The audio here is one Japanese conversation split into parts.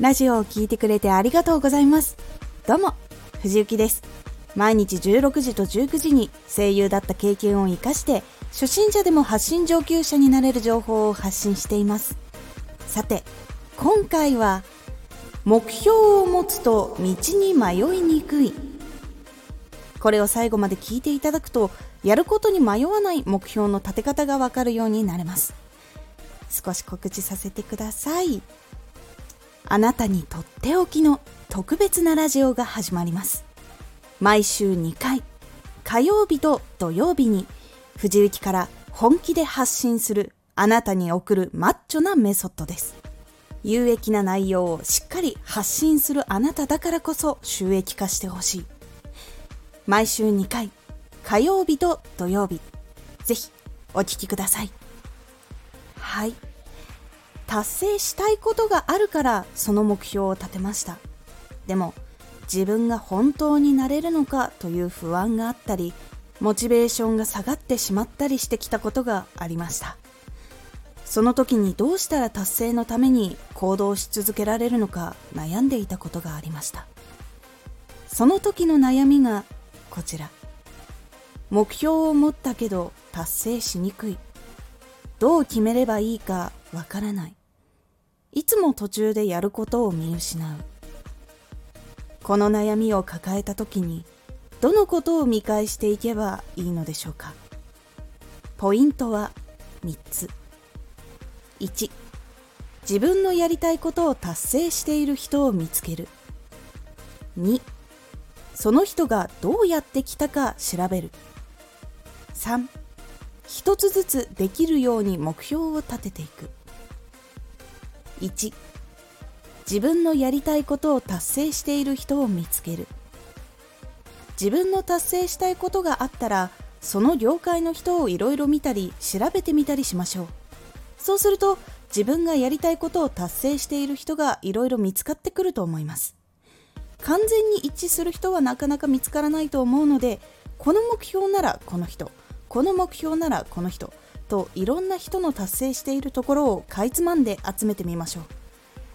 ラジオを聴いてくれてありがとうございます。どうも、藤幸です。毎日16時と19時に声優だった経験を活かして初心者でも発信上級者になれる情報を発信していますさて今回は目標を持つと道に迷いにくいこれを最後まで聞いていただくとやることに迷わない目標の立て方がわかるようになれます少し告知させてくださいあなたにとっておきの特別なラジオが始まります。毎週2回火曜日と土曜日に藤雪から本気で発信するあなたに送るマッチョなメソッドです。有益な内容をしっかり発信するあなただからこそ収益化してほしい。毎週2回火曜日と土曜日ぜひお聴きください。はい。達成したいことがあるからその目標を立てました。でも自分が本当になれるのかという不安があったりモチベーションが下がってしまったりしてきたことがありました。その時にどうしたら達成のために行動し続けられるのか悩んでいたことがありました。その時の悩みがこちら。目標を持ったけど達成しにくい。どう決めればいいかわからない。いつも途中でやることを見失う。この悩みを抱えた時にどのことを見返していけばいいのでしょうか？ポイントは3つ。1自分のやりたいことを達成している人を見つける。2その人がどうやってきたか調べる。3一つずつできるように目標を立てていく。1自分のやりたいことを達成している人を見つける。自分の達成したいことがあったらその業界の人をいろいろ見たり調べてみたりしましょう。そうすると自分がやりたいことを達成している人がいろいろ見つかってくると思います。完全に一致する人はなかなか見つからないと思うのでこの目標ならこの人この目標ならこの人といろんな人の達成しているところをかいつまんで集めてみましょう。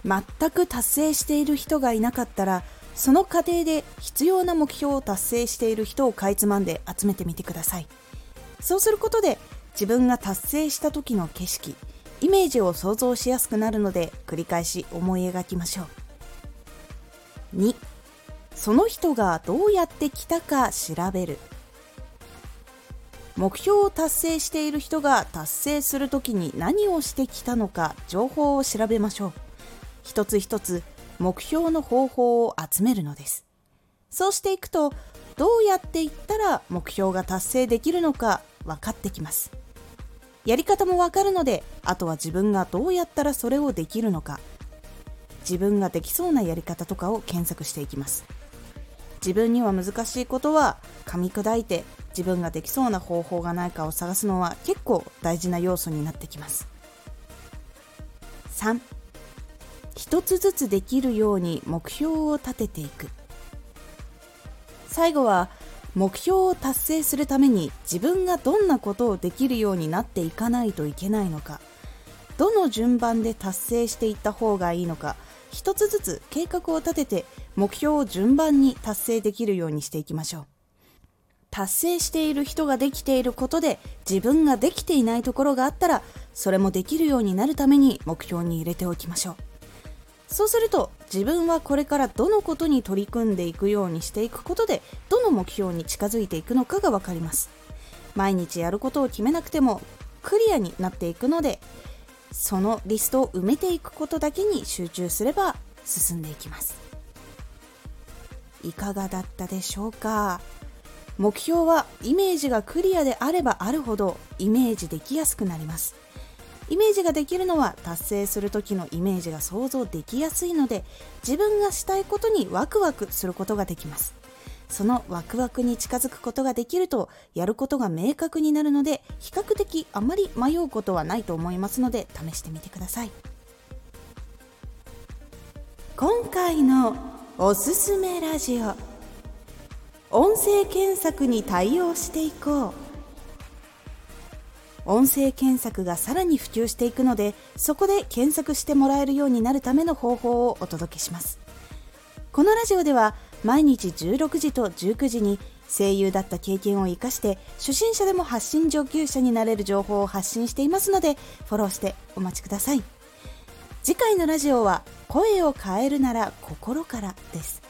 全く達成している人がいなかったらその過程で必要な目標を達成している人をかいつまんで集めてみてください。そうすることで自分が達成した時の景色イメージを想像しやすくなるので繰り返し思い描きましょう。2その人がどうやって来たか調べる。目標を達成している人が達成する時に何をしてきたのか情報を調べましょう。一つ一つ目標の方法を集めるのです。そうしていくとどうやっていったら目標が達成できるのか分かってきます。やり方も分かるのであとは自分がどうやったらそれをできるのか。自分ができそうなやり方とかを検索していきます。自分には難しいことは噛み砕いて自分ができそうな方法がないかを探すのは結構大事な要素になってきます。3一つずつできるように目標を立てていく。最後は目標を達成するために自分がどんなことをできるようになっていかないといけないのか。どの順番で達成していった方がいいのか。一つずつ計画を立てて目標を順番に達成できるようにしていきましょう。達成している人ができていることで自分ができていないところがあったらそれもできるようになるために目標に入れておきましょう。そうすると自分はこれからどのことに取り組んでいくようにしていくことでどの目標に近づいていくのかが分かります。毎日やることを決めなくてもクリアになっていくのでそのリストを埋めていくことだけに集中すれば進んでいきます。いかがだったでしょうか？目標はイメージがクリアであればあるほどイメージできやすくなります。イメージができるのは達成する時のイメージが想像できやすいので自分がしたいことにワクワクすることができます。そのワクワクに近づくことができるとやることが明確になるので比較的あまり迷うことはないと思いますので試してみてください。今回のおすすめラジオ。音声検索に対応していこう。音声検索がさらに普及していくのでそこで検索してもらえるようになるための方法をお届けします。このラジオでは毎日16時と19時に声優だった経験を生かして初心者でも発信上級者になれる情報を発信していますのでフォローしてお待ちください。次回のラジオは声を変えるなら心からです。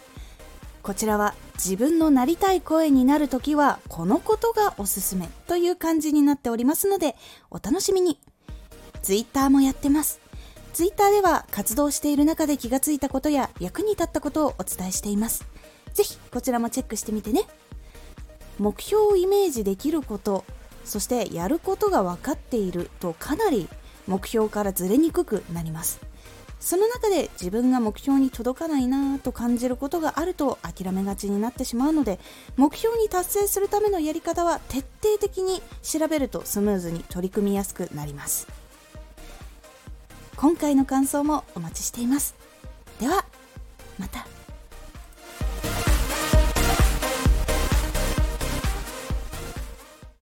こちらは自分のなりたい声になるときはこのことがおすすめという感じになっておりますのでお楽しみに Twitter もやってますツイッターでは活動している中で気がついたことや役に立ったことをお伝えしています。ぜひこちらもチェックしてみてね。目標をイメージできること、そしてやることが分かっているとかなり目標からずれにくくなります。その中で自分が目標に届かないなぁと感じることがあると諦めがちになってしまうので目標に達成するためのやり方は徹底的に調べるとスムーズに取り組みやすくなります。今回の感想もお待ちしています。ではまた、